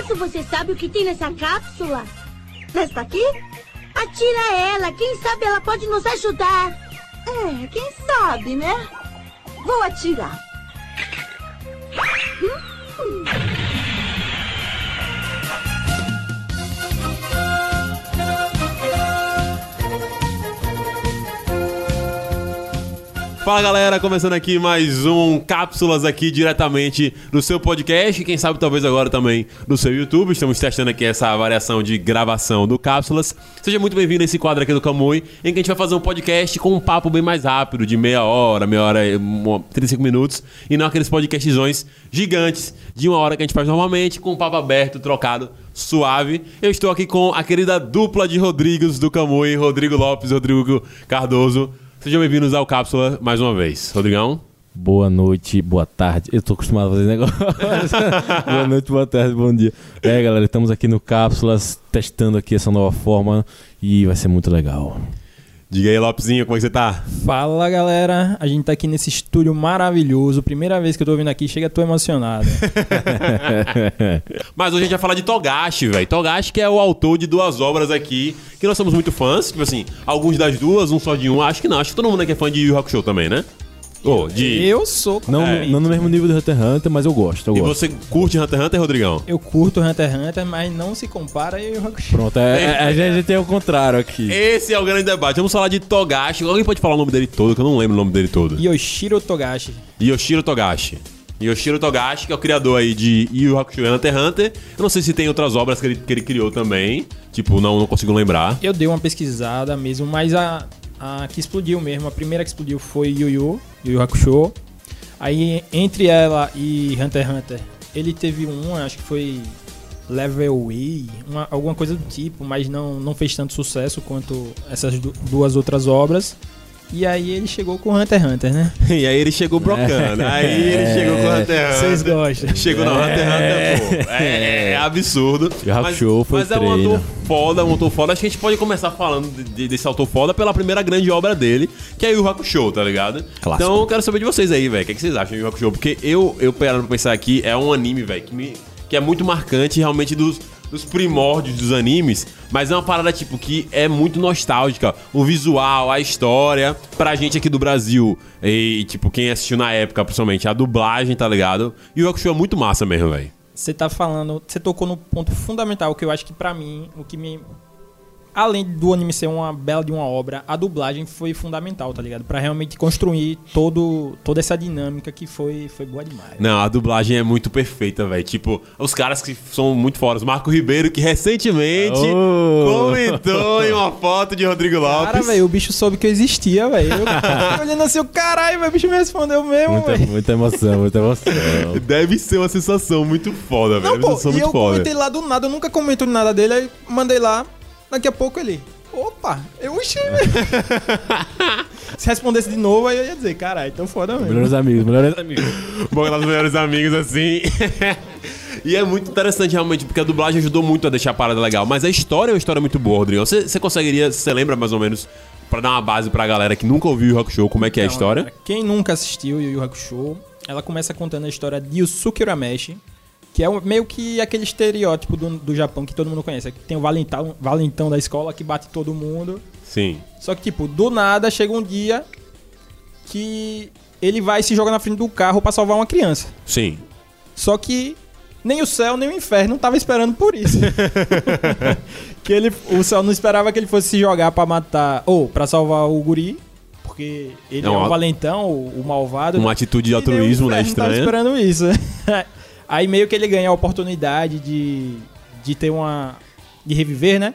acaso você sabe o que tem nessa cápsula? Nesta aqui? Atira ela, quem sabe ela pode nos ajudar. É, quem sabe, né? Vou atirar. Hum. Fala galera, começando aqui mais um Cápsulas aqui diretamente do seu podcast, quem sabe talvez agora também no seu YouTube. Estamos testando aqui essa variação de gravação do Cápsulas. Seja muito bem-vindo a esse quadro aqui do Camui, em que a gente vai fazer um podcast com um papo bem mais rápido, de meia hora, meia hora, 35 minutos, e não aqueles podcastzões gigantes de uma hora que a gente faz normalmente, com um papo aberto, trocado, suave. Eu estou aqui com a querida dupla de Rodrigues do Camui, Rodrigo Lopes Rodrigo Cardoso. Sejam bem-vindos ao Cápsula mais uma vez. Rodrigão? Boa noite, boa tarde. Eu tô acostumado a fazer negócio. boa noite, boa tarde, bom dia. É, galera, estamos aqui no Cápsulas, testando aqui essa nova forma e vai ser muito legal. Diga aí, Lopezinho, como é que você tá? Fala galera, a gente tá aqui nesse estúdio maravilhoso. Primeira vez que eu tô vindo aqui, chega, tô emocionado. Mas hoje a gente vai falar de Togashi, velho. Togashi que é o autor de duas obras aqui, que nós somos muito fãs. Tipo assim, alguns das duas, um só de um. Acho que não, acho que todo mundo aqui é fã de Yu Yu Hakusho também, né? Oh, de... Eu sou. Não, É. não no mesmo nível do Hunter x Hunter, mas eu gosto, eu E gosto. você curte Hunter x Hunter, Rodrigão? Eu curto Hunter x Hunter, mas não se compara a Yu Hakusho. Pronto, é, é- a gente tem o contrário aqui. Esse é o grande debate. Vamos falar de Togashi. Alguém pode falar o nome dele todo, que eu não lembro o nome dele todo. Yoshiro Togashi. Yoshiro Togashi. Yoshiro Togashi, que é o criador aí de Yu Yu Hakusho e Hunter x Hunter. Eu não sei se tem outras obras que ele, que ele criou também. Tipo, não, não consigo lembrar. Eu dei uma pesquisada mesmo, mas a, a que explodiu mesmo, a primeira que explodiu foi Yu Yu, Yu Hakusho. Aí, entre ela e Hunter x Hunter, ele teve uma, acho que foi Level Way, uma- alguma coisa do tipo, mas não, não fez tanto sucesso quanto essas du- duas outras obras. E aí ele chegou com Hunter x Hunter, né? E aí ele chegou brocando. Aí ele chegou com Hunter x Hunter. Vocês gostam. Chegou no Hunter x Hunter, pô. É, é absurdo. E o Hakusho foi mas é um autor foda, um autor foda. Acho que a gente pode começar falando de- de- desse autor foda pela primeira grande obra dele, que é o Hakusho, tá ligado? Clássico. Então eu quero saber de vocês aí, velho. O que, é que vocês acham de Hakusho? Porque eu, eu parando pra pensar aqui, é um anime, velho, que, me- que é muito marcante realmente dos, dos primórdios dos animes, mas é uma parada, tipo, que é muito nostálgica. O visual, a história, pra gente aqui do Brasil, e, tipo, quem assistiu na época, principalmente, a dublagem, tá ligado? E o Hakusho é muito massa mesmo, velho. Você tá falando, você tocou no ponto fundamental que eu acho que pra mim, o que me além do anime ser uma bela de uma obra, a dublagem foi fundamental, tá ligado? Pra realmente construir todo toda essa dinâmica que foi foi boa demais. Não, a dublagem é muito perfeita, velho. Tipo, os caras que são muito fodas. Marco Ribeiro, que recentemente Oh. comentou em uma foto de Rodrigo Lopes. Cara, velho, o bicho soube que eu existia, velho. Eu olhando assim, o caralho, o bicho me respondeu mesmo, Muita, velho. muita emoção, muita emoção. Deve ser uma sensação muito foda, velho. Não, Uma pô, sensação e muito eu foda. comentei lá do nada, eu nunca comento nada dele, aí mandei lá, daqui a pouco ele, opa, eu oxi, velho. Se respondesse de novo, aí eu ia dizer, caralho, então foda mesmo. melhores amigos, melhores amigos. Bom, nós melhores amigos assim. e é muito interessante realmente, porque a dublagem ajudou muito a deixar a parada legal. Mas a história é uma história muito boa, Rodrigo. Você, você conseguiria, você lembra mais ou menos, pra dar uma base pra galera que nunca ouviu o Rock Show, como é que é a história? Quem nunca assistiu Yu Yu Hakusho, ela começa contando a história de Yusuke Urameshi, que é um- meio que aquele estereótipo do, do Japão que todo mundo conhece. Que tem o valentão, valentão da escola que bate todo mundo. Sim. Só que, tipo, do nada chega um dia que ele vai e se joga na frente do carro pra salvar uma criança. Sim. Só que nem o céu nem o inferno tava esperando por isso. que ele, o céu não esperava que ele fosse se jogar pra matar ou pra salvar o guri, porque ele Não, é a- o valentão, o, o malvado. Uma atitude de altruísmo, né? inferno tava esperando isso. Aí meio que ele ganha a oportunidade de, de ter uma de reviver, né?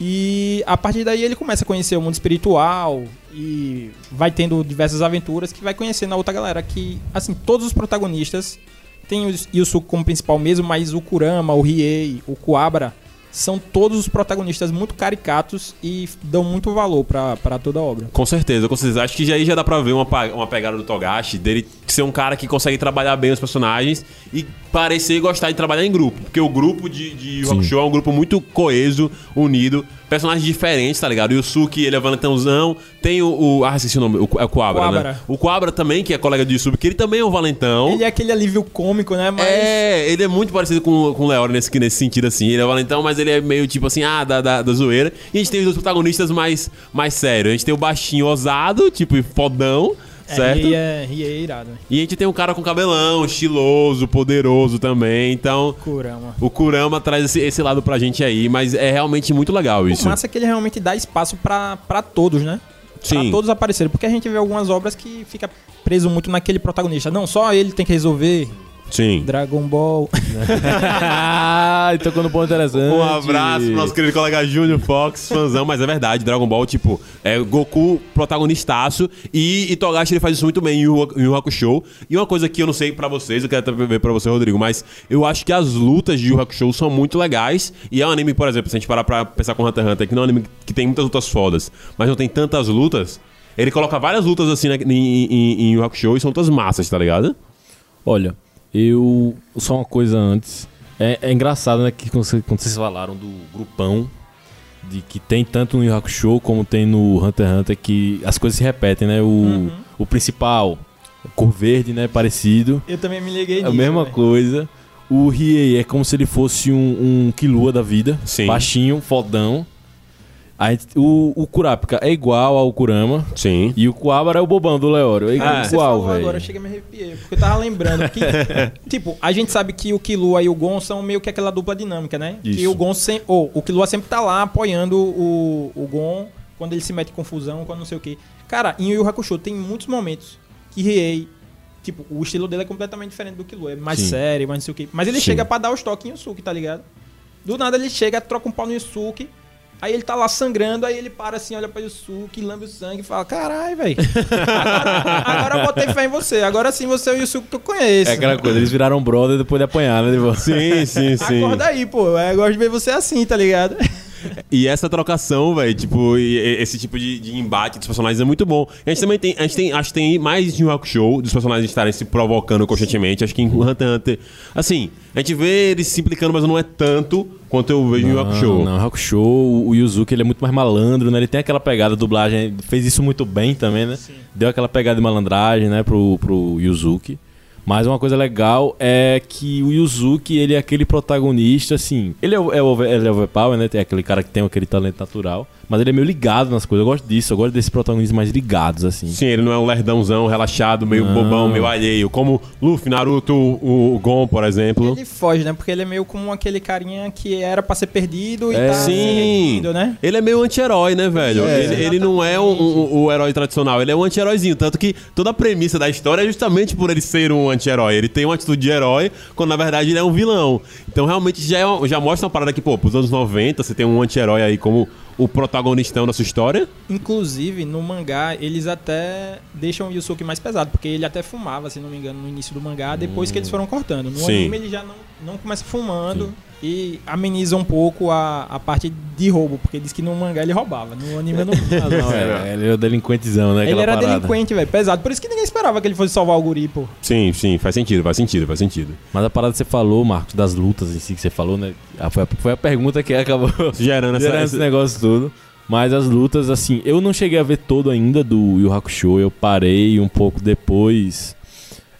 E a partir daí ele começa a conhecer o mundo espiritual e vai tendo diversas aventuras que vai conhecendo a outra galera que, assim, todos os protagonistas tem o Yusuke como principal mesmo, mas o Kurama, o Riei, o Kuabara são todos os protagonistas muito caricatos e dão muito valor pra, pra toda a obra. Com certeza, com certeza. Acho que já aí já dá pra ver uma, uma pegada do Togashi, dele ser um cara que consegue trabalhar bem os personagens e parecer gostar de trabalhar em grupo. Porque o grupo de, de Yu Hakusho é um grupo muito coeso, unido, personagens diferentes, tá ligado? O Yusuke, ele é valentãozão. Tem o. o ah, esqueci o nome. O, é o Quabra, né? O Quabra também, que é colega de Yusuke, que ele também é um valentão. Ele é aquele alívio cômico, né? Mas. É, ele é muito parecido com, com o Leori nesse, nesse sentido, assim. Ele é valentão, mas ele é meio tipo assim, ah, da, da, da zoeira. E a gente tem os dois protagonistas mais, mais sérios. A gente tem o baixinho ousado, tipo, fodão, certo? E é, e é irado. E a gente tem um cara com cabelão, estiloso, poderoso também. Então, Kurama. o Kurama traz esse, esse lado pra gente aí, mas é realmente muito legal isso. O massa é que ele realmente dá espaço pra, pra todos, né? Pra Sim. todos aparecerem. Porque a gente vê algumas obras que fica preso muito naquele protagonista. Não, só ele tem que resolver. Sim. Dragon Ball. ah, então quando ponto interessante. Um abraço pro nosso querido colega Júnior Fox, fãzão, mas é verdade, Dragon Ball, tipo, é Goku protagonistaço e, Togashi ele faz isso muito bem em Yu Hakusho. E uma coisa que eu não sei pra vocês, eu quero até ver pra você, Rodrigo, mas eu acho que as lutas de Yu Hakusho são muito legais e é um anime, por exemplo, se a gente parar pra pensar com Hunter x Hunter, que não é um anime que tem muitas lutas fodas, mas não tem tantas lutas, ele coloca várias lutas assim né, em, em, em Yu Hakusho e são lutas massas, tá ligado? Olha, eu. Só uma coisa antes. É, é engraçado, né, que quando, você- quando vocês falaram do grupão, de que tem tanto no Yu Hakusho como tem no Hunter x Hunter, que as coisas se repetem, né? O, o principal, cor verde, né? Parecido. Eu também me liguei É a nisso. mesma velho. coisa. O Riei é como se ele fosse um, um Killua da vida. Sim. Baixinho, fodão. A gente- o, o Kurapika é igual ao Kurama. Sim. E o Kuwabara é o bobão do Leório. É Ah, Você igual, falou agora, eu cheguei a me arrepiar. Porque eu tava lembrando que, tipo, a gente sabe que o Killua e o Gon são meio que aquela dupla dinâmica, né? Que Isso. o Gon sem, ou o Killua sempre tá lá apoiando o, o Gon quando ele se mete em confusão, quando não sei o quê. Cara, em Yu Yu Hakusho tem muitos momentos que Riei, tipo, o estilo dele é completamente diferente do Killua. É mais Sim. sério, mais não sei o quê. Mas ele Sim. chega pra dar os toques em Yusuke, tá ligado? Do nada ele chega, troca um pau no Yusuke. Aí ele tá lá sangrando, aí ele para assim, olha pra Yusuke, lambe o sangue e fala: Caralho, velho. Agora, agora eu botei fé em você. Agora sim você é o Yusuke que eu conheço. É aquela coisa, eles viraram brother depois de apanhar, né? Sim, sim, sim. Acorda aí, pô. Eu gosto de ver você assim, tá ligado? E essa trocação, velho, tipo, e- e- esse tipo de, de embate dos personagens é muito bom. A gente também tem, a gente tem, acho que tem mais de um rock show dos personagens estarem se provocando constantemente. Acho que em Hunter x Hunter, assim, a gente vê eles se implicando, mas não é tanto quanto eu vejo em rock show. Não, Hakusho, o o Yuzuki, ele é muito mais malandro, né? Ele tem aquela pegada, a dublagem, fez isso muito bem também, né? Deu aquela pegada de malandragem, né, pro, pro Yuzuki. Mas uma coisa legal é que o Yuzuki, ele é aquele protagonista, assim... Ele é, o- é, over- ele é overpower, né? Tem aquele cara que tem aquele talento natural. Mas ele é meio ligado nas coisas. Eu gosto disso. Eu gosto desses protagonistas mais ligados, assim. Sim, ele não é um lerdãozão, relaxado, meio Não. bobão, meio alheio. Como Luffy, Naruto, o, o Gon, por exemplo. Ele foge, né? Porque ele é meio como aquele carinha que era pra ser perdido e É. tá se Sim. né? Ele é meio anti-herói, né, velho? É, ele, ele não é um- um- o herói tradicional, ele é um anti-heróizinho. Tanto que toda a premissa da história é justamente por ele ser um anti-herói. Ele tem uma atitude de herói, quando na verdade ele é um vilão. Então realmente já, é já mostra uma parada que, pô, pros anos 90, você tem um anti-herói aí como o protagonistão da sua história. Inclusive, no mangá, eles até deixam o Yusuke mais pesado, porque ele até fumava, se não me engano, no início do mangá, depois que eles foram cortando. No Sim. anime ele já não, não começa fumando e ameniza um pouco a, a parte de roubo, porque diz que no mangá ele roubava, no anime não. Não, é, ele é o delinquentezão, né? ele era parada. delinquente, velho, pesado. Por isso que ninguém esperava que ele fosse salvar o guri, pô. Sim, sim, faz sentido, faz sentido, faz sentido. Mas a parada que você falou, Marcos, das lutas em si que você falou, né? Ah, Foi a, foi a pergunta que acabou Gerando essa. gerando esse negócio todo. Mas as lutas, assim, eu não cheguei a ver todo ainda do Yu Hakusho, eu parei um pouco depois.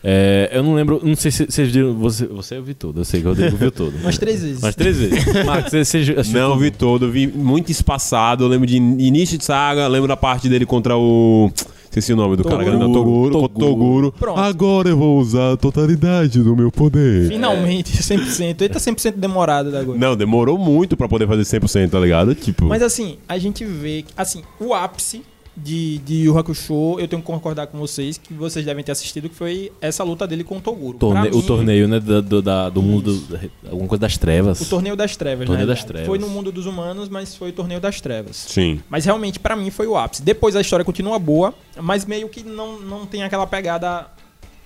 É, eu não lembro, não sei se vocês viram. Você, você viu todo, eu sei que o Rodrigo viu todo. Umas três vezes. Mas três vezes. Marcos, você, você assistiu Não todo? vi todo, vi muito espaçado. Eu lembro de início de saga, lembro da parte dele contra o. Esqueci o nome do cara, Toguro. grandão, Toguro, Toguro. contra o Toguro. Pronto. Agora eu vou usar a totalidade do meu poder. Finalmente, 100%. Ele tá 100% demorado da agora. Não, demorou muito pra poder fazer 100%, tá ligado? Tipo. Mas assim, a gente vê que, assim, o ápice de, de Yu Hakusho, eu tenho que concordar com vocês, que vocês devem ter assistido, que foi essa luta dele com o Toguro. Torne- Pra o mim, torneio, né? Do, do, da- do mundo. do- alguma coisa das trevas. O Torneio das Trevas, Torneio né? das Trevas. Foi no mundo dos humanos, mas foi o Torneio das Trevas. Sim. Mas realmente, pra mim, foi o ápice. Depois a história continua boa, mas meio que não, não tem aquela pegada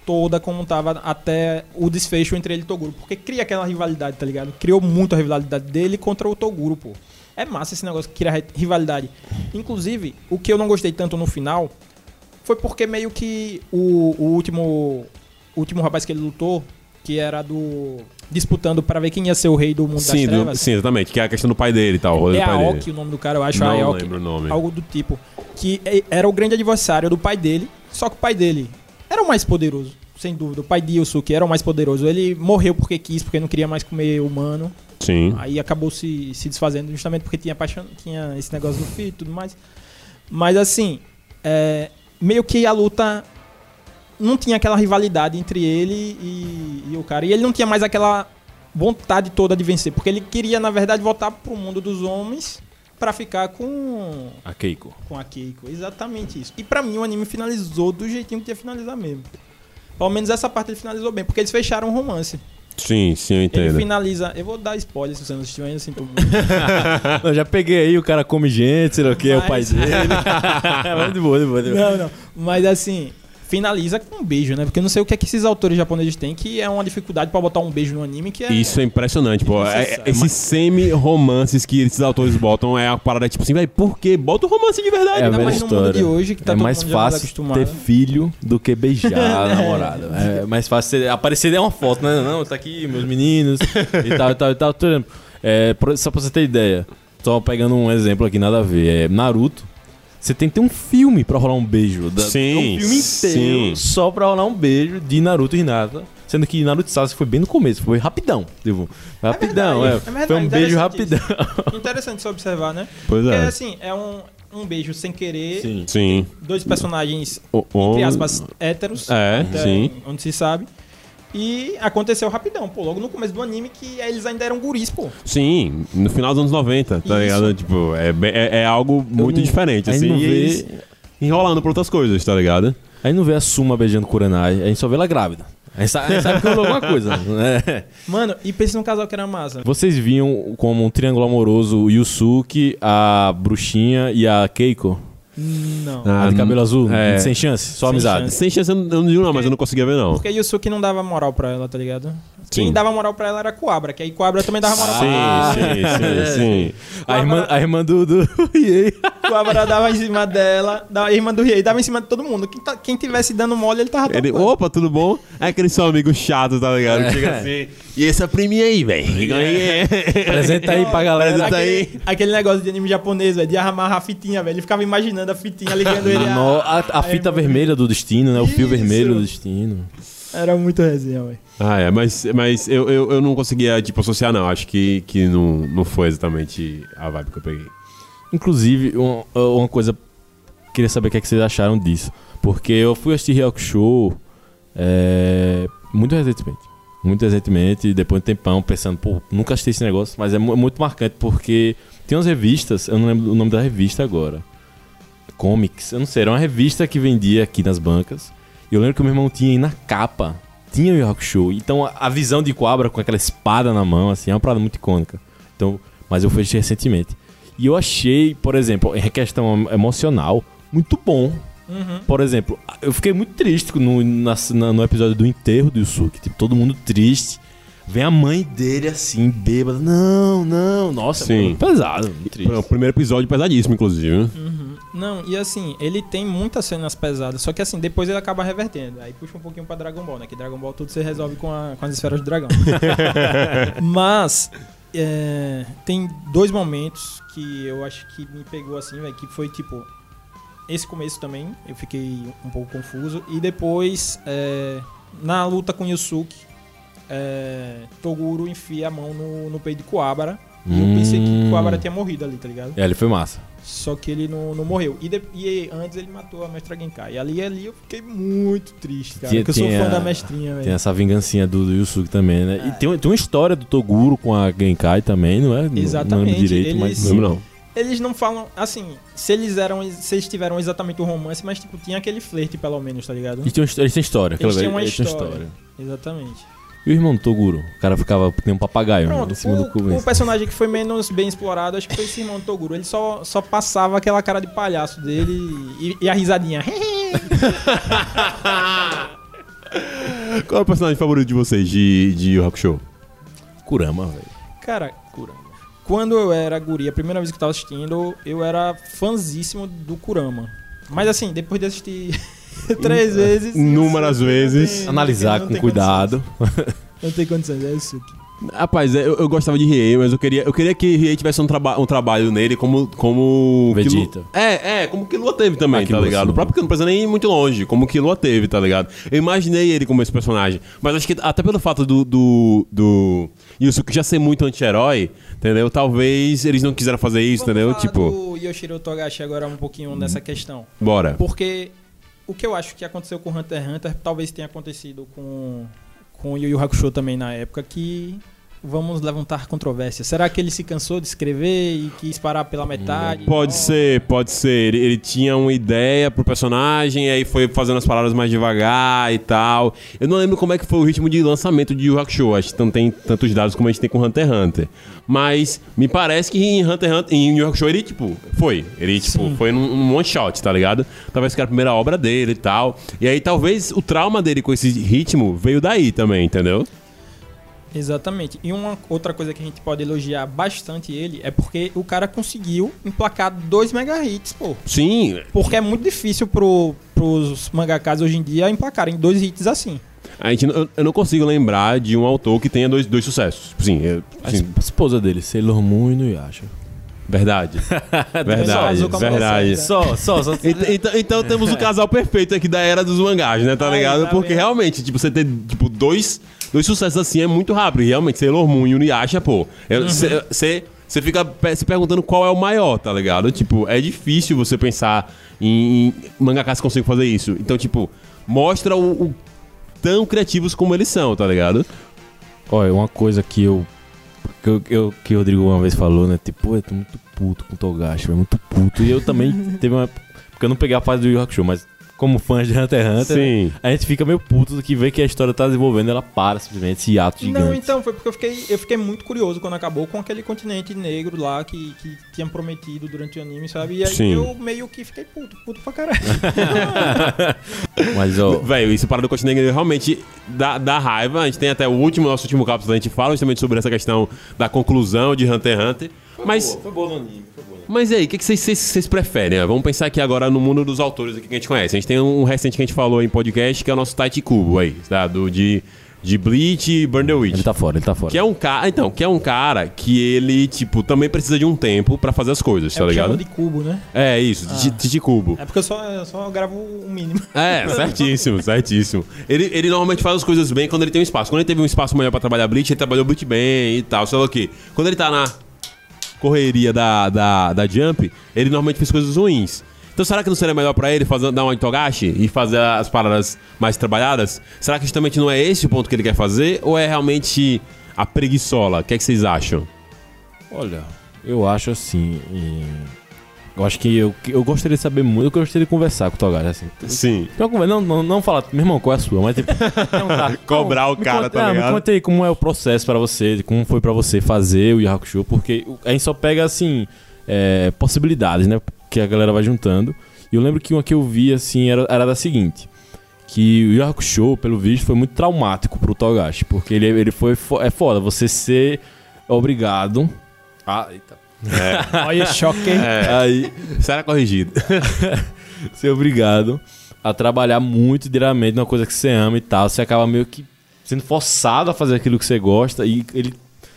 toda como tava até o desfecho entre ele e o Toguro. Porque cria aquela rivalidade, tá ligado? Criou muito a rivalidade dele contra o Toguro, pô. É massa esse negócio que cria ri- rivalidade. Inclusive, o que eu não gostei tanto no final foi porque meio que o, o último o último rapaz que ele lutou, que era do disputando pra ver quem ia ser o rei do mundo Sim, das do- trevas. sim, exatamente. Que é a questão do pai dele e tal. é do. Aoki o nome do cara, eu acho, Não Aoki, lembro o nome. algo do tipo, que é- era o grande adversário do pai dele, só que o pai dele era o mais poderoso, sem dúvida. O pai de Yusuke era o mais poderoso. Ele morreu porque quis, porque não queria mais comer humano. Sim. Aí acabou se, se desfazendo justamente porque tinha paixão, tinha esse negócio do filho e tudo mais. Mas assim, é, meio que a luta não tinha aquela rivalidade entre ele e, e o cara. E ele não tinha mais aquela vontade toda de vencer, porque ele queria, na verdade, voltar pro mundo dos homens pra ficar com, A Keiko. com a Keiko. Exatamente isso. E pra mim o anime finalizou do jeitinho que tinha que finalizar mesmo. Pelo menos essa parte ele finalizou bem, porque eles fecharam o romance. Sim, sim, eu Ele entendo. finaliza. Eu vou dar spoiler se você não assistiu ainda, sinto muito. Eu já peguei aí, o cara come gente, sei lá o que, é o pai dele. Mas de boa, de boa, de boa. Não, não. Mas assim, finaliza com um beijo, né? Porque eu não sei o que é que esses autores japoneses têm, que é uma dificuldade pra botar um beijo no anime, que é. Isso é impressionante, pô. É- Desnecessário. esses semi-romances que esses autores botam é a parada tipo assim, velho, por quê? Bota o romance de verdade. É mais no mundo história. de hoje, que tá é todo mais mundo mais fácil acostumado. ter filho do que beijar a namorada. É mais fácil aparecer é uma foto, né? Não, tá aqui, meus meninos e tal, e tal, e tal. É, só pra você ter ideia, só pegando um exemplo aqui, nada a ver. É Naruto. Você tem que ter um filme pra rolar um beijo. Da, Sim, um filme sim. inteiro só pra rolar um beijo de Naruto e Hinata. Sendo que Naruto e Sasuke foi bem no começo, foi rapidão. Tipo, rapidão, é. verdade, é verdade, foi um beijo rapidão. Interessante você observar, né? Pois Porque é. assim, é um, um beijo sem querer. Sim. Sim. Dois personagens, O- o- entre aspas, héteros. É, sim. Onde se sabe. E aconteceu rapidão, pô. Logo no começo do anime, que eles ainda eram guris, pô. Sim, no final dos anos 90, tá Isso. ligado? Tipo, é, é, é algo muito não- diferente, aí assim. e vê- enrolando pra outras coisas, tá ligado? Aí não vê a Suma beijando Kurenai, a gente só vê ela grávida. A gente sabe, a gente sabe que rolou alguma coisa. Né? Mano, e pensa num casal que era massa. Vocês viam como um triângulo amoroso o Yusuke, a bruxinha e a Keiko? Não. Ah, a de cabelo azul? é. Sem chance? Só Sem amizade. chance. Sem chance eu não, eu não digo não, mas eu não conseguia ver não. Porque Yusuke não dava moral pra ela, tá ligado? Sim. Quem dava moral pra ela era Coabra, que aí Coabra também dava moral pra ela. Sim, sim, sim, sim. A irmã, a irmã do. do... Coabra dava em cima dela, da a irmã do rei, dava em cima de todo mundo. Quem, tá, quem tivesse dando mole, ele tava Ele, topando. opa, tudo bom? É aquele seu amigo chato, tá ligado? Que Chega assim. E essa priminha aí, velho? Apresenta aí pra galera. Apresenta aí. Aquele, aquele negócio de anime japonês, velho, de armar a fitinha, velho. Ele ficava imaginando a fitinha ligando ele. No- a, a fita vermelha do destino, né? O fio Isso. vermelho do destino. Era muito resenha, velho. Ah, é, mas, mas eu, eu, eu não conseguia, tipo, associar, não. Acho que, que não, não foi exatamente a vibe que eu peguei. Inclusive, um- uma coisa. Queria saber o que, é que vocês acharam disso. Porque eu fui assistir Rock Show é, muito recentemente. Muito recentemente, depois de um tempão, pensando, pô, nunca assisti esse negócio, mas é mu- muito marcante porque tem umas revistas, eu não lembro o nome da revista agora. Comics, eu não sei, era uma revista que vendia aqui nas bancas. E eu lembro que o meu irmão tinha aí na capa, tinha o Rock Show. Então a, visão de Cobra com aquela espada na mão, assim, é uma parada muito icônica. Então, mas eu fui recentemente. E eu achei, por exemplo, em questão emocional, muito bom. Por exemplo, eu fiquei muito triste no, na- na- no episódio do enterro do Yusuke. Tipo, todo mundo triste. Vem a mãe dele assim, bêbada. Não, não. Nossa, Sim. muito pesado. Muito triste. O primeiro episódio pesadíssimo, inclusive. né? Não, e assim, ele tem muitas cenas pesadas, só que assim, depois ele acaba revertendo. Aí puxa um pouquinho pra Dragon Ball, né? Que Dragon Ball tudo se resolve com, a- com as esferas do dragão. Mas é, tem dois momentos que eu acho que me pegou assim, velho, que foi tipo. Esse começo também, eu fiquei um pouco confuso. E depois, é, na luta com Yusuke, é, Toguro enfia a mão no, no peito de Kuwabara. E eu pensei que Hum. Kuwabara tinha morrido ali, tá ligado? É, ele foi massa. Só que ele não, não morreu. E, de- e antes ele matou a mestra Genkai. E ali, ali eu fiquei muito triste, cara. Tinha- porque eu sou fã da mestrinha, Tem velho. essa vingancinha do, do Yusuke também, né? E tem, tem uma história do Toguro com a Genkai também, não é? Não- Não Exatamente, lembro direito, eles- mas... Não lembro, não. Eles não falam, assim, se eles eram. Se eles tiveram exatamente o romance, mas tipo, tinha aquele flerte, pelo menos, tá ligado? Uma histó- eles têm história. Eles têm uma eles têm história. Exatamente. E o irmão do Toguro? O cara ficava que nem um papagaio né, Pronto, em cima do o, o personagem que foi menos bem explorado, acho que foi esse irmão do Toguro. Ele só, só passava aquela cara de palhaço dele e, e a risadinha. Qual é o personagem favorito de vocês de, de Yu Hakusho? Kurama, velho. Cara, Kurama. Quando eu era guri, a primeira vez que eu tava assistindo, eu era fãzíssimo do Kurama. Mas assim, depois de assistir Três vezes. Inúmeras vezes. Não Analisar tem com cuidado. condições. Não tem condições, é isso. Rapaz, eu, eu gostava de Riei, mas eu queria, eu queria que Riei tivesse um, traba um trabalho nele como. como Vegeta. É, é, como que Lua teve também, Ah, tá ligado? sim. O próprio que não precisa nem ir muito longe, como que Lua teve, tá ligado? Eu imaginei ele como esse personagem. Mas acho que até pelo fato do. do, do Yusuke já ser muito anti-herói, entendeu? Talvez eles não quiseram fazer isso, Vamos entendeu? falar Tipo, do Yoshiro Togashi agora um pouquinho dessa questão. bora. Porque o que eu acho que aconteceu com Hunter x Hunter talvez tenha acontecido com, com Yu Yu Hakusho também na época, que vamos levantar controvérsia. Será que ele se cansou de escrever e quis parar pela metade? Pode Não. ser, pode ser. Ele, ele tinha uma ideia pro personagem, e aí foi fazendo as palavras mais devagar e tal. Eu não lembro como é que foi o ritmo de lançamento de Yu Hakusho. Acho que não tem tantos dados como a gente tem com Hunter x Hunter. Mas me parece que em Hunter x Hunter, em Yu Hakusho ele, tipo, foi. Ele, tipo, Sim. foi num, num one shot, tá ligado? Talvez que era a primeira obra dele e tal. E aí talvez o trauma dele com esse ritmo veio daí também, entendeu? Exatamente. E uma outra coisa que a gente pode elogiar bastante ele é porque o cara conseguiu emplacar 2 mega hits, pô. Sim, Porque é muito difícil pro, pros mangakas hoje em dia emplacarem dois hits assim. a gente, eu, eu não consigo lembrar de um autor que tenha dois, dois sucessos. Sim, eu, A esposa dele, Sailor Moon e Nuyasha. verdade. verdade, verdade. Só, só, só. Ent- Então, então temos o casal perfeito aqui da era dos mangás, né? Tá Aí, ligado? tá Porque vendo? realmente, tipo, você ter tipo, dois, dois sucessos assim é muito rápido. Realmente, Sailor Moon e Inuyasha, pô. Você você fica pe- se perguntando qual é o maior, tá ligado? Tipo, é difícil você pensar em, em mangakas que conseguem fazer isso. Então, tipo, mostra o, o tão criativos como eles são, tá ligado? Olha, uma coisa que eu. Que, eu, eu- que o Rodrigo uma vez falou, né? Tipo, eu tô muito puto com o Togashi, velho, muito puto. E eu também teve uma. Porque eu não peguei a fase do Yu Hakusho, mas como fã de Hunter x Hunter, Sim. né, a gente fica meio puto do que vê que a história tá desenvolvendo, ela para simplesmente, esse ato gigante. Não, então, foi porque eu fiquei, eu fiquei muito curioso quando acabou com aquele continente negro lá que, que tinha prometido durante o anime, sabe? E aí Sim. eu meio que fiquei puto, puto pra caralho. Mas, ó, Velho, isso para do continente negro realmente dá, dá raiva. A gente tem até o último, nosso último cápsula, a gente fala justamente sobre essa questão da conclusão de Hunter x Hunter. Mas, foi bom no anime, foi bom. Mas e aí, o que vocês- preferem? Vamos pensar aqui agora no mundo dos autores aqui que a gente conhece. A gente tem um recente que a gente falou em podcast, que é o nosso Taichi Kubo aí, tá? Do, de, de Bleach e Burn the Witch. Ele tá fora, ele tá fora. Que é um cara, então, que é um cara que ele, tipo, também precisa de um tempo pra fazer as coisas, é tá chamam ligado? de cubo, né? É isso, de Titi Kubo. É porque eu só, eu só gravo o mínimo. É, certíssimo, certíssimo. Ele, ele normalmente faz as coisas bem quando ele tem um espaço. Quando ele teve um espaço maior pra trabalhar Bleach, ele trabalhou Bleach bem e tal, sei lá o quê. Quando ele tá na correria da, da, da Jump, ele normalmente fez coisas ruins. Então será que não seria melhor pra ele fazer, dar uma Itogashi e fazer as paradas mais trabalhadas? Será que justamente não é esse o ponto que ele quer fazer? Ou é realmente a preguiçola? O que, é que vocês acham? Olha, eu acho assim. e- Eu acho que eu, eu gostaria de saber muito, eu gostaria de conversar com o Togashi, assim. Sim. Não, conver- não, não, não falar, meu irmão, qual é a sua? Mas tipo, Cobrar o cara, conta- tá ah, ligado? Me conta aí como é o processo pra você, como foi pra você fazer o Yu Hakusho, porque a gente só pega, assim, é, possibilidades, né? Que a galera vai juntando. E eu lembro que uma que eu vi, assim, era, era da seguinte. Que o Yu Hakusho, pelo visto, foi muito traumático pro Togashi. Porque ele, ele foi... fo- É foda, você ser obrigado... Ah, eita. Olha, choque. É. Aí, Será corrigido? ser obrigado a trabalhar muito diariamente numa coisa que você ama e tal. Você acaba meio que sendo forçado a fazer aquilo que você gosta e ele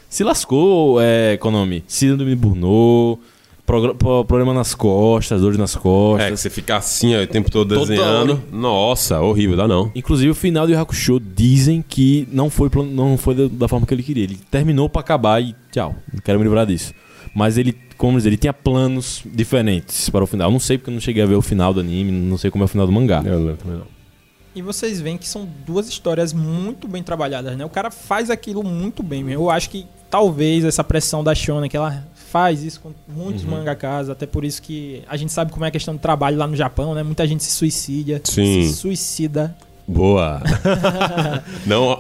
se lascou, é, Konami. Síndrome de Burnout, pro- problema nas costas, dores nas É, que costas. você fica assim ó, o tempo todo desenhando. Nossa, horrível, dá não. Inclusive o final do Hakusho dizem que não foi, não foi da, da forma que ele queria. Ele terminou pra acabar e tchau, não quero me livrar disso. Mas ele, como dizer, ele tinha planos diferentes para o final. Eu não sei porque eu não cheguei a ver o final do anime, não sei como é o final do mangá. Eu não, também não. E vocês veem que são duas histórias muito bem trabalhadas, né? O cara faz aquilo muito bem. mesmo. Eu acho que talvez essa pressão da Shona, que ela faz isso com muitos mangakas, até por isso que a gente sabe como é a questão do trabalho lá no Japão, né? Muita gente se suicida. Sim. Se suicida. Boa. não,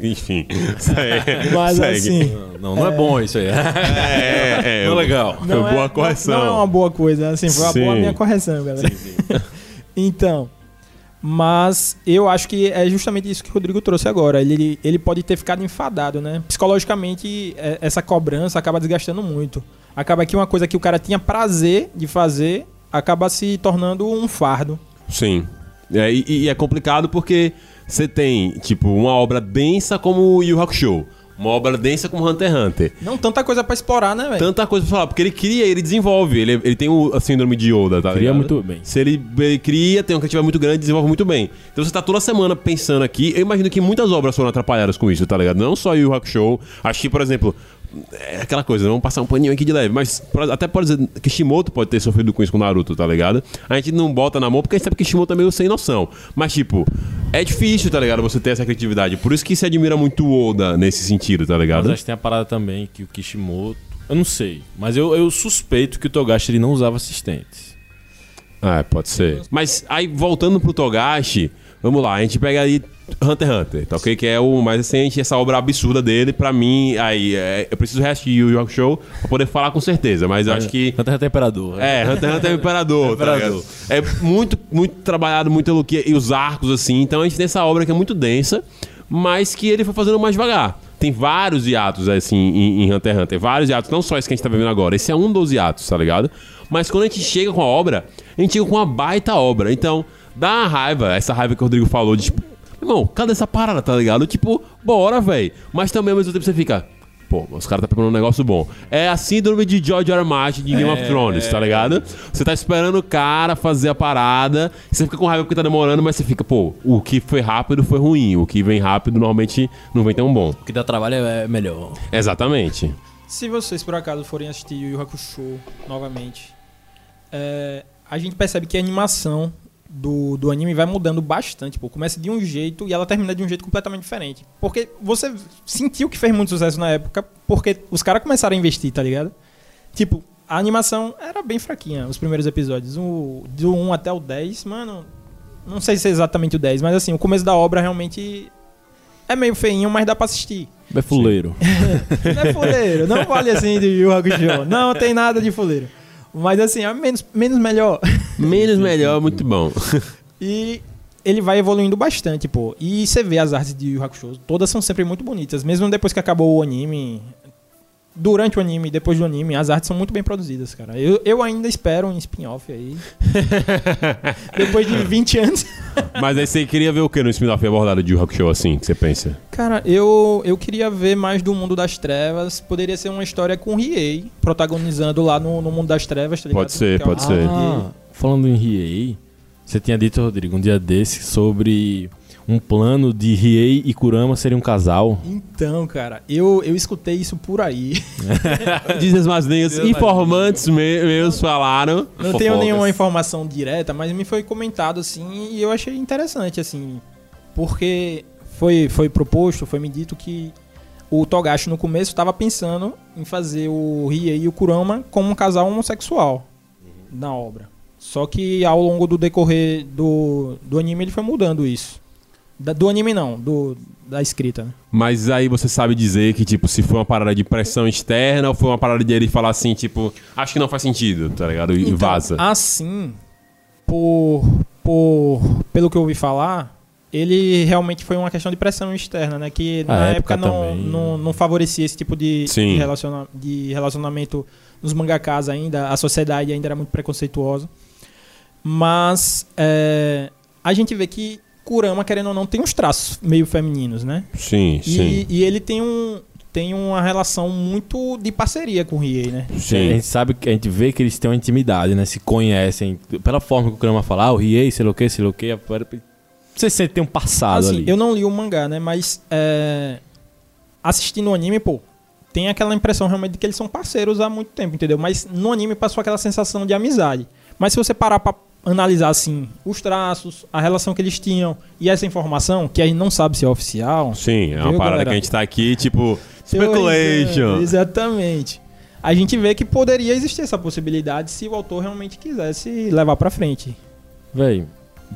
enfim. Segue. Mas segue. assim. Não, não é, bom isso aí. É, é, Não é legal. Foi boa é, correção. Não, não é uma boa coisa, assim, foi uma Sim. boa minha correção, galera. então, mas eu acho que é justamente isso que o Rodrigo trouxe agora. Ele, ele pode ter ficado enfadado, né? Psicologicamente, é, essa cobrança acaba desgastando muito. Acaba que uma coisa que o cara tinha prazer de fazer acaba se tornando um fardo. Sim. É, e, e é complicado porque você tem, tipo, uma obra densa como o Yu Hakusho. Uma obra densa como Hunter x Hunter. Não tanta coisa pra explorar, né, velho? Tanta coisa pra falar, porque ele cria, ele desenvolve. Ele, ele tem o, a síndrome de Yoda, tá Cria ligado? muito bem. Se ele, ele cria, tem uma criatividade muito grande, desenvolve muito bem. Então você tá toda semana pensando aqui. Eu imagino que muitas obras foram atrapalhadas com isso, tá ligado? Não só Yu Yu Hakusho. Acho que, por exemplo, é aquela coisa, vamos passar um paninho aqui de leve. Mas até pode dizer, Kishimoto pode ter sofrido com isso com Naruto, tá ligado? A gente não bota na mão porque a gente sabe que Kishimoto é meio sem noção. Mas, tipo, é difícil, tá ligado? Você ter essa criatividade. Por isso que se admira muito o Oda nesse sentido, tá Mas ligado? acho que tem a parada também que o Kishimoto. Eu não sei, mas eu, eu suspeito que o Togashi ele não usava assistentes. Ah, pode ser. Mas aí, voltando pro Togashi, vamos lá, a gente pega aí Hunter x Hunter, tá ok? Que é o mais recente, essa obra absurda dele, pra mim, aí, é, eu preciso reassistir o Yu Show pra poder falar com certeza, mas eu acho que... Hunter x Hunter é imperador. É, Hunter x Hunter é imperador, tá ligado? É muito, muito trabalhado, muito luque e os arcos, assim. Então a gente tem essa obra que é muito densa, mas que ele foi fazendo mais devagar. Tem vários hiatos, assim, em, em Hunter x Hunter. Vários hiatos, não só esse que a gente tá vivendo agora. Esse é um dos hiatos, tá ligado? Mas quando a gente chega com a obra, a gente chega com uma baita obra. Então, dá uma raiva, essa raiva que o Rodrigo falou, de tipo, irmão, cadê essa parada, tá ligado? Tipo, bora, velho. Mas também ao mesmo tempo você fica, pô, os caras tá preparando um negócio bom. É a síndrome de George R. R. Martin de Game of Thrones, tá ligado? Você tá esperando o cara fazer a parada, você fica com raiva porque tá demorando, mas você fica, pô, o que foi rápido foi ruim, o que vem rápido normalmente não vem tão bom. O que dá trabalho é melhor. Exatamente. Se vocês por acaso forem assistir Yu Yu Hakusho novamente, é, a gente percebe que a animação do, do anime vai mudando bastante. Pô. Começa de um jeito e ela termina de um jeito completamente diferente. Porque você sentiu que fez muito sucesso na época, porque os caras começaram a investir, tá ligado? Tipo, a animação era bem fraquinha, os primeiros episódios. O, do 1 até o 10, mano. Não sei se é exatamente o 10, mas assim, o começo da obra realmente é meio feinho, mas dá pra assistir. É fuleiro. Não é fuleiro, não vale assim de Yu Hakusho. Não tem nada de fuleiro. Mas assim, é menos, menos melhor. Menos melhor, muito bom. E ele vai evoluindo bastante, pô. E você vê as artes de Yu Yu Hakusho, todas são sempre muito bonitas. Mesmo depois que acabou o anime, durante o anime e depois do anime, as artes são muito bem produzidas, cara. Eu, eu ainda espero um spin-off aí. depois de 20 anos. Mas aí você queria ver o que no spin-off abordado de Yu Hakusho, assim, que você pensa? Cara, eu, eu queria ver mais do Mundo das Trevas. Poderia ser uma história com Riei, protagonizando lá no, no Mundo das Trevas, tá ligado? Pode ser, é pode ser. Ah, falando em Riei, você tinha dito, Rodrigo, um dia desse sobre um plano de Riei e Kurama serem um casal. Então, cara, eu, eu escutei isso por aí. Dizem as más línguas, informantes me- meus falaram. Não tenho nenhuma informação direta, mas me foi comentado assim e eu achei interessante, assim. Porque foi, foi proposto, foi me dito que o Togashi no começo estava pensando em fazer o Riei e o Kurama como um casal homossexual na obra. Só que ao longo do decorrer do, do anime ele foi mudando isso. Da- do anime não, do, da escrita. né? Mas aí você sabe dizer que, tipo, se foi uma parada de pressão externa ou foi uma parada de ele falar assim, tipo, acho que não faz sentido, tá ligado? E Então, vaza. Assim, por, por pelo que eu ouvi falar, ele realmente foi uma questão de pressão externa, né? Que na época época, não, também. não, não favorecia esse tipo de, Sim. de, relaciona- de relacionamento nos mangakas ainda. A sociedade ainda era muito preconceituosa. Mas é, a gente vê que Kurama, querendo ou não, tem uns traços meio femininos, né? Sim, sim. E, e ele tem um tem uma relação muito de parceria com o Riei, né? A Sim. gente sabe que a gente vê que eles têm uma intimidade, né? Se conhecem. Pela forma que o Kurama fala, ah, o Riei, sei lá o que, sei lá o que. Você sente que tem um passado Assim, ali. eu não li o mangá, né? Mas é, assistindo o anime, pô, tem aquela impressão realmente de que eles são parceiros há muito tempo, entendeu? Mas no anime passou aquela sensação de amizade. Mas se você parar pra analisar, assim, os traços, a relação que eles tinham e essa informação, que a gente não sabe se é oficial. Sim, é uma Viu, parada galera? que a gente tá aqui, tipo, teorizando, speculation. Exatamente. A gente vê que poderia existir essa possibilidade se o autor realmente quisesse levar pra frente. Véi,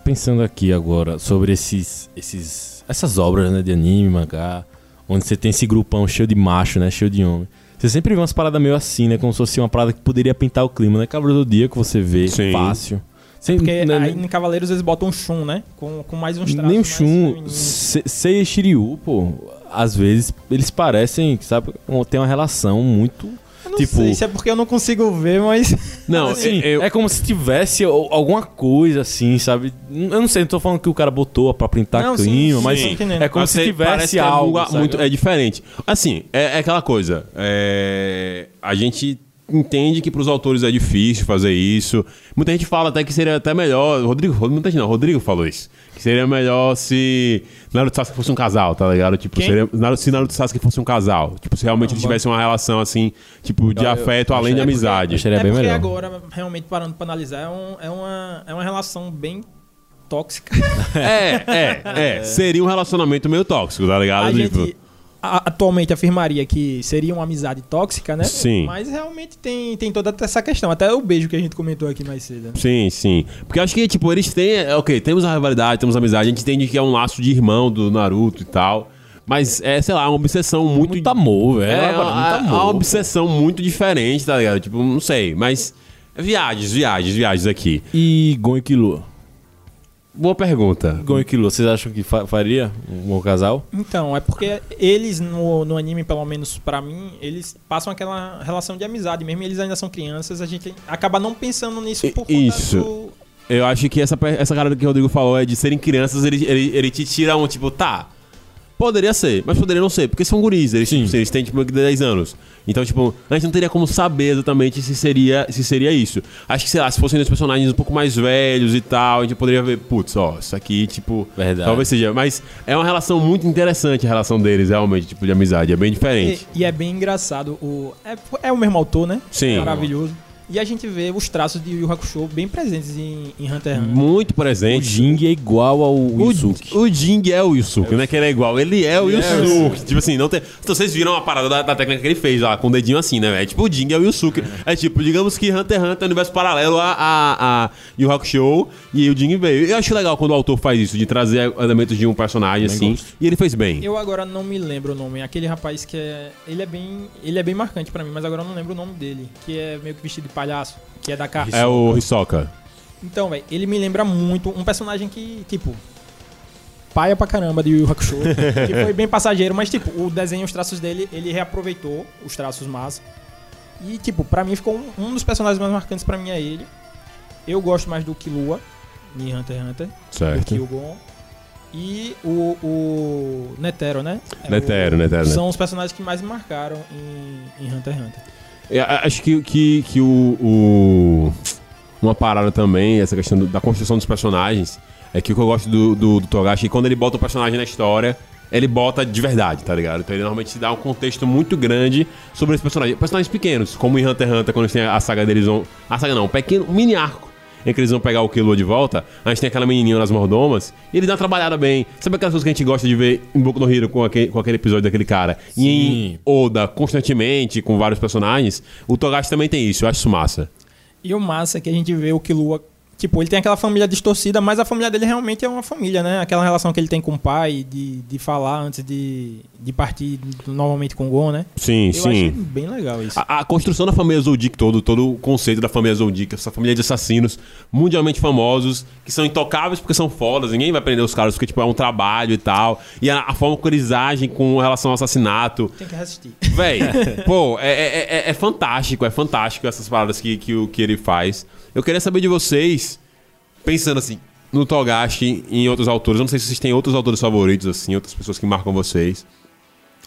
pensando aqui agora sobre esses, esses, essas obras né, de anime, mangá, onde você tem esse grupão cheio de macho, né? Cheio de homem. Você sempre vê umas paradas meio assim, né? Como se fosse uma parada que poderia pintar o clima, né? Cavaleiro do Dia que você vê Sim. fácil. Sem, Porque né, aí em Cavaleiros eles botam um Shun, né? Com, com mais uns traços. nem Shun, Sei e Shiryu, pô, às vezes eles parecem, sabe, tem uma relação muito Tipo- sei se é porque eu não consigo ver, mas. Não, Assim, eu, é como se tivesse al- alguma coisa assim, sabe? Eu não sei, não tô falando que o cara botou pra printar Não, clima, sim, mas sim, é como Mas se tivesse é algo. muito, é diferente. Assim, é, é aquela coisa. é, a gente entende que pros autores é difícil fazer isso. Muita gente fala até que seria até melhor. Rodrigo, muita gente não, Rodrigo falou isso. Que seria melhor se Naruto Sasuke fosse um casal, tá ligado? Tipo, Quem? seria, Naruto, se Naruto Sasuke fosse um casal. Tipo, se realmente eles tivessem uma relação assim, tipo, de Eu- eu- afeto além de amizade. acharia é bem porque melhor. agora, realmente, parando pra analisar, é, um- é uma, é uma relação bem tóxica. É, é, é. Seria um relacionamento meio tóxico, tá ligado? A Tipo, gente a- atualmente afirmaria que seria uma amizade tóxica, né? Sim. Mas realmente tem, tem toda essa questão. Até o beijo que a gente comentou aqui mais cedo. né? Sim, sim. Porque eu acho que, tipo, eles têm. é, Ok, temos a rivalidade, temos a amizade, a gente entende que é um laço de irmão do Naruto e tal. Mas é, sei lá, uma obsessão muito. Muito amor, velho. É, É, uma, é amor. uma obsessão muito diferente, tá ligado? Tipo, não sei. Mas. Viagens, viagens, viagens aqui. E Gon e Killua? Boa pergunta. Gon e Killua, vocês acham que fa- faria um bom casal? Então, é porque eles no, no anime, pelo menos pra mim, eles passam aquela relação de amizade. Mesmo eles ainda são crianças, a gente acaba não pensando nisso por conta Isso. do... Eu acho que essa, essa cara que o Rodrigo falou é de serem crianças, ele, ele, ele te tira um tipo, tá. Poderia ser, mas poderia não ser, porque são guris, eles, Sim. tipo, eles têm tipo 10 anos. Então, tipo, a gente não teria como saber exatamente se seria, se seria isso. Acho que, sei lá, se fossem os personagens um pouco mais velhos e tal, a gente poderia ver, putz, ó, isso aqui, tipo. Verdade. Talvez seja. Mas é uma relação muito interessante a relação deles, realmente, tipo, de amizade. É bem diferente. E, e é bem engraçado. O, é, é o mesmo autor, né? Sim. Maravilhoso. E a gente vê os traços de Yu Hakusho bem presentes em, em Hunter x Hunter. Muito O presente. Jing é igual ao O, Yusuke. o Jing é o Yusuke, não é que ele é igual. Ele é o Yusuke. Tipo assim, não tem. Então vocês viram a parada da, da técnica que ele fez lá, com o dedinho assim, né, velho? Tipo, o Jing é o Yusuke. É tipo, digamos que Hunter x Hunter é um universo paralelo a, a, a Yu Hakusho e o Jing veio. Eu acho legal quando o autor faz isso, de trazer elementos de um personagem assim. gosto. E ele fez bem. Eu agora não me lembro o nome. Aquele rapaz que é. Ele é bem. Ele é bem marcante pra mim, mas agora eu não lembro o nome dele. Que é meio que vestido de palhaço. Que é da carta. É o Hisoka. Então, velho, ele me lembra muito um personagem que, tipo. Paia pra caramba de Yu Yu Hakusho. que foi bem passageiro, mas, tipo, o desenho, os traços dele, ele reaproveitou os traços massa. E, tipo, pra mim ficou um, um dos personagens mais marcantes pra mim é ele. Eu gosto mais do Killua, em Hunter x Hunter, do Certo. Kyugon. E o, o Netero, né? É Netero, o- Netero, né? São os personagens que mais me marcaram em, em Hunter x Hunter. Eu acho que, que, que o, o- Uma parada também, essa questão do- da construção dos personagens, é que o que eu gosto do, do, do Togashi é que quando ele bota o personagem na história, ele bota de verdade, tá ligado? Então ele normalmente dá um contexto muito grande sobre esse personagem. Personagens pequenos, como em Hunter x Hunter, quando tem a saga deles. A saga não, um pequeno, mini arco. Em que eles vão pegar o Killua de volta, a gente tem aquela menininha nas mordomas, e ele dá uma trabalhada bem. Sabe aquelas coisas que a gente gosta de ver em Boku no Hero com aquele, com aquele episódio daquele cara? E em Sim. Oda, constantemente, com vários personagens, o Togashi também tem isso, eu acho isso massa. E o massa é que a gente vê o Killua. Tipo, ele tem aquela família distorcida, mas a família dele realmente é uma família, né? Aquela relação que ele tem com o pai, de, de falar antes de, de partir novamente com o Gon, né? Sim, Eu achei sim. bem legal isso. A, a construção da família Zoldyck todo, todo o conceito da família Zoldyck, essa família de assassinos mundialmente famosos, que são intocáveis porque são fodas, ninguém vai prender os caras porque tipo, é um trabalho e tal. E a, a forma como eles agem com relação ao assassinato. Tem que assistir. Véi, pô, é, é, é- é fantástico, é fantástico essas paradas que, que, o- que ele faz. Eu queria saber de vocês, pensando assim, no Togashi e em outros autores. Eu não sei se vocês têm outros autores favoritos, assim, outras pessoas que marcam vocês.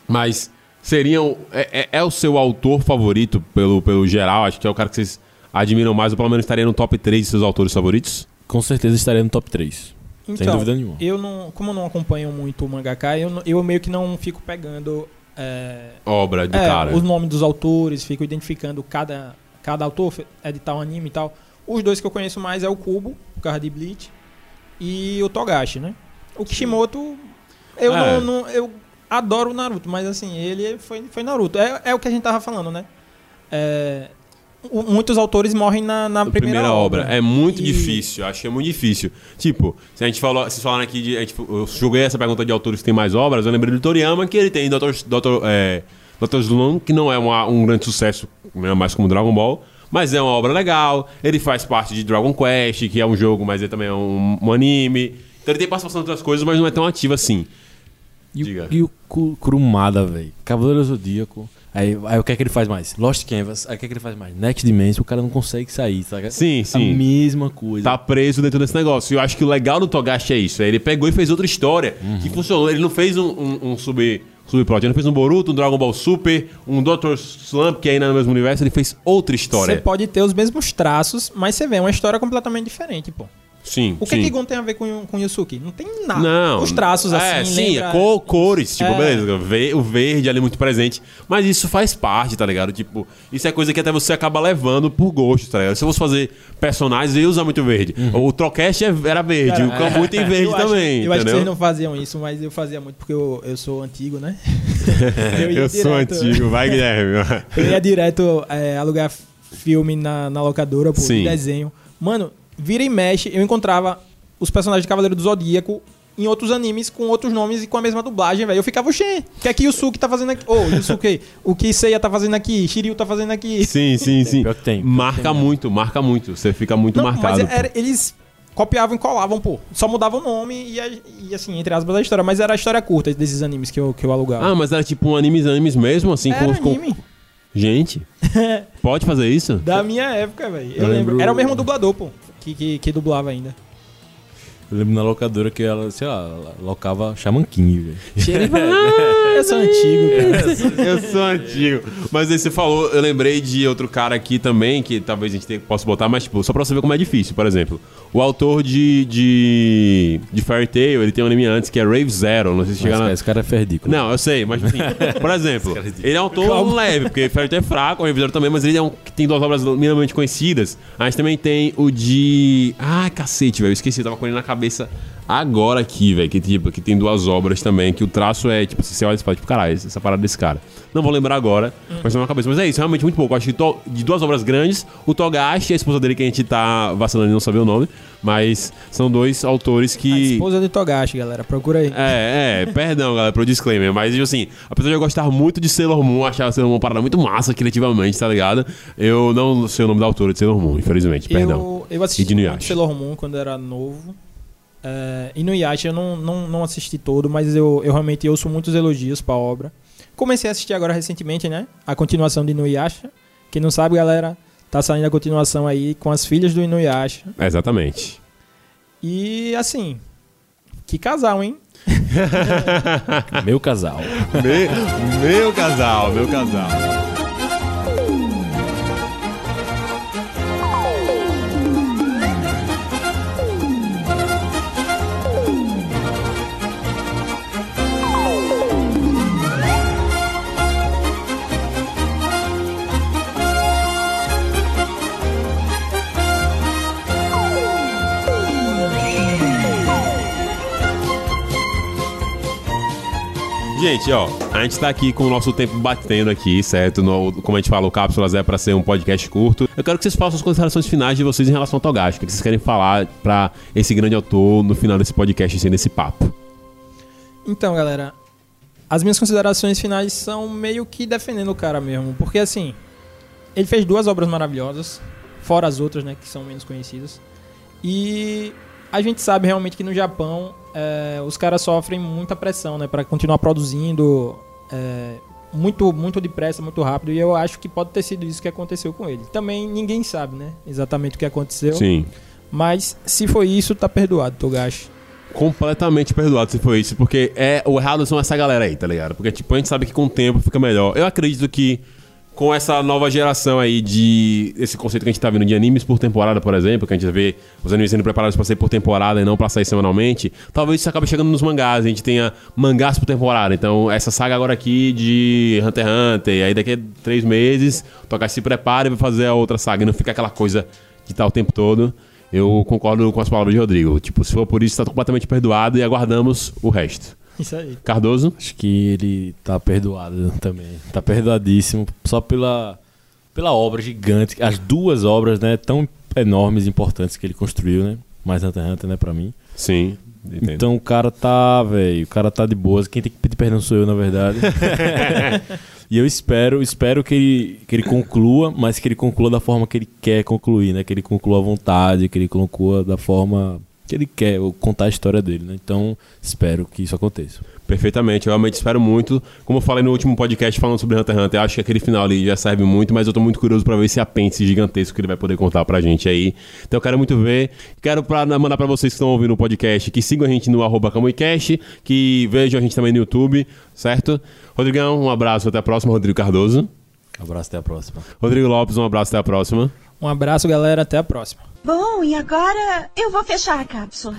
Mas seriam. É, é- é o seu autor favorito pelo, pelo geral? Acho que é o cara que vocês admiram mais, ou pelo menos estaria no top 3 de seus autores favoritos? Com certeza estaria no top 3. Então, dúvida nenhuma. eu não, como eu não acompanho muito o mangaka, eu, eu meio que não fico pegando é, Obra do é, cara. os nomes dos autores, fico identificando cada, cada autor é de tal anime e tal. Os dois que eu conheço mais é o Kubo, por causa de Bleach, e o Togashi, né? O Kishimoto, eu É. não, não- eu adoro o Naruto, mas assim, ele foi, foi Naruto. É, é o que a gente tava falando, né? É, o- muitos autores morrem na, na A primeira, obra. É muito E- difícil, acho que é muito difícil. Tipo, se a gente falou, vocês falaram aqui de. a gente- eu joguei essa pergunta de autores que tem mais obras, eu lembrei do Toriyama, que ele tem Dr. Dr. É, Dr. Slump, que não é uma- um grande sucesso, né, mais como Dragon Ball. Mas é uma obra legal, ele faz parte de Dragon Quest, que é um jogo, mas ele também é um, um anime. Então ele tem participação em outras coisas, mas não é tão ativo assim. E, Diga. o- e o Ku- Kurumada, velho. Cavaleiro Zodíaco. Aí, aí o que é que ele faz mais? Lost Canvas. Aí o que é que ele faz mais? Next Dimension. O cara não consegue sair, sabe? Sim, A sim. mesma coisa. Tá preso dentro desse negócio. E eu acho que o legal do Togashi é isso. Ele pegou e fez outra história Uhum. que funcionou. Ele não fez um, um, um sub, subplot. Ele fez um Boruto, um Dragon Ball Super, um Dr. Slump, que é ainda no mesmo universo. Ele fez outra Você história. pode ter os mesmos traços, mas você vê é uma história completamente diferente, pô. Sim, O que sim. que Gon tem a ver com, com Yusuke? Não tem nada. Não. Os traços, assim, É, sim, lembra- é cor- cores, tipo, É. beleza. O verde ali muito presente. Mas isso faz parte, tá ligado? Tipo, isso é coisa que até você acaba levando por gosto, tá ligado? Se eu fosse fazer personagens, eu ia usar muito verde. O Trocast é- era verde, o Kamui tem verde eu acho- também. eu acho que vocês não faziam isso, mas eu fazia muito porque eu, eu sou antigo, né? eu ia Eu sou antigo, vai, Guilherme. Eu ia direto é, alugar filme na, na locadora, pô, de desenho. Mano, vira e mexe, eu encontrava os personagens de Cavaleiro do Zodíaco em outros animes com outros nomes e com a mesma dublagem, velho. Eu ficava, oxê, o que é que Yusuke tá fazendo aqui? Ô, Yusuke, o que Seiya tá fazendo aqui? Shiryu tá fazendo aqui? Sim, sim, sim. Pior que tem, pior Marca tem, né? muito, marca muito. Você fica muito Não, marcado. mas era- eles copiavam e colavam, pô. Só mudavam o nome e, e, assim, entre aspas, a história. Mas era a história curta desses animes que eu, que eu alugava. Ah, mas era tipo um animes, animes mesmo, assim, era com, com- anime. Gente, pode fazer isso? Da minha época, velho. Eu, Eu lembro. lembro- Era o mesmo dublador, pô. Que, que, que dublava ainda. Eu lembro na locadora que ela, sei lá, locava Shaman King, velho. Eu sou antigo, cara. Eu sou antigo. Mas aí você falou, eu lembrei de outro cara aqui também, que talvez a gente possa botar, mas tipo, só pra você ver como é difícil, por exemplo. O autor de, de, de Fairy Tail, ele tem um anime antes que é Rave Zero, não sei se chegar na... esse cara é ferdículo. Não, eu sei, mas enfim, por exemplo, é ele é um autor leve, porque Fairy Tail é fraco, o Rave Zero também, mas ele é um que tem duas obras minimamente conhecidas. A gente também tem o de... Ah, cacete, velho, eu esqueci, eu tava com ele na cabeça agora aqui, velho, que, tipo, que tem duas obras também, que o traço é, tipo, você olha e fala, tipo, caralho, essa parada desse cara. Não vou lembrar agora, mas tá na cabeça. Mas é isso, realmente muito pouco. Eu acho que to- de duas obras grandes, o Togashi e a esposa dele, que a gente tá vacilando e não saber o nome, mas são dois autores A que... esposa de Togashi, galera. Procura aí. É, é, perdão, galera, pro disclaimer. Mas, tipo assim, apesar de eu gostar muito de Sailor Moon, achar Sailor Moon uma parada muito massa criativamente, tá ligado? Eu não sei o nome da autora de Sailor Moon, infelizmente, perdão. Eu, assisti. Sailor Moon quando era novo. É, Inuyasha eu não, não, não assisti todo, mas eu, eu realmente ouço muitos elogios pra obra. Comecei a assistir agora recentemente, né? A continuação de Inuyasha. Quem não sabe, galera, tá saindo a continuação aí com as filhas do Inuyasha. Exatamente. E assim, que casal, hein? Meu casal. Me- meu casal, meu casal. Gente, ó, a gente tá aqui com o nosso tempo batendo aqui, certo? No- como a gente fala, o Cápsulas é pra ser um podcast curto. Eu quero que vocês façam as considerações finais de vocês em relação ao Togashi. O que vocês querem falar pra esse grande autor no final desse podcast, assim, desse papo? Então, galera, as minhas considerações finais são meio que defendendo o cara mesmo. Porque, assim, ele fez duas obras maravilhosas, fora as outras, né, que são menos conhecidas. E a gente sabe realmente que no Japão é, os caras sofrem muita pressão, né, para continuar produzindo é, muito, muito depressa, muito rápido. E eu acho que pode ter sido isso que aconteceu com ele. Também ninguém sabe, né, exatamente o que aconteceu. Sim. Mas se foi isso, tá perdoado, Togashi. Completamente perdoado se foi isso, porque é o errado são essa galera aí, tá ligado? Porque, tipo, a gente sabe que com o tempo fica melhor. Eu acredito que com essa nova geração aí de. Esse conceito que a gente tá vendo de animes por temporada, por exemplo, que a gente vê os animes sendo preparados pra sair por temporada e não pra sair semanalmente, talvez isso acabe chegando nos mangás. A gente tenha mangás por temporada. Então, essa saga agora aqui de Hunter x Hunter, aí daqui a três meses, o Togashi se prepara e vai fazer a outra saga. E não fica aquela coisa de estar o tempo todo. Eu concordo com as palavras de Rodrigo. Tipo, se for por isso, tá completamente perdoado e aguardamos o resto. Isso aí. Cardoso? Acho que ele tá perdoado também. Tá perdoadíssimo só pela, pela obra gigante. As duas obras, né, tão enormes e importantes que ele construiu, né? Mais Hunter x Hunter, né, pra mim. Sim. entendo. Então o cara tá, velho, o cara tá de boas. Quem tem que pedir perdão sou eu, na verdade. e eu espero, espero que ele, que ele conclua, mas que ele conclua da forma que ele quer concluir, né? Que ele conclua à vontade, que ele conclua da forma que ele quer, ou contar a história dele, né? Então, espero que isso aconteça. Perfeitamente, eu realmente espero muito. Como eu falei no último podcast falando sobre Hunter x Hunter, eu acho que aquele final ali já serve muito, mas eu tô muito curioso pra ver esse apêndice gigantesco que ele vai poder contar pra gente aí. Então eu quero muito ver. Quero pra, mandar pra vocês que estão ouvindo o podcast que sigam a gente no arroba Camuicast, que vejam a gente também no YouTube, certo? Rodrigão, um abraço, até a próxima. Rodrigo Cardoso. Abraço, até a próxima. Rodrigo Lopes, um abraço, até a próxima. Um abraço, galera. Até a próxima. Bom, e agora eu vou fechar a cápsula.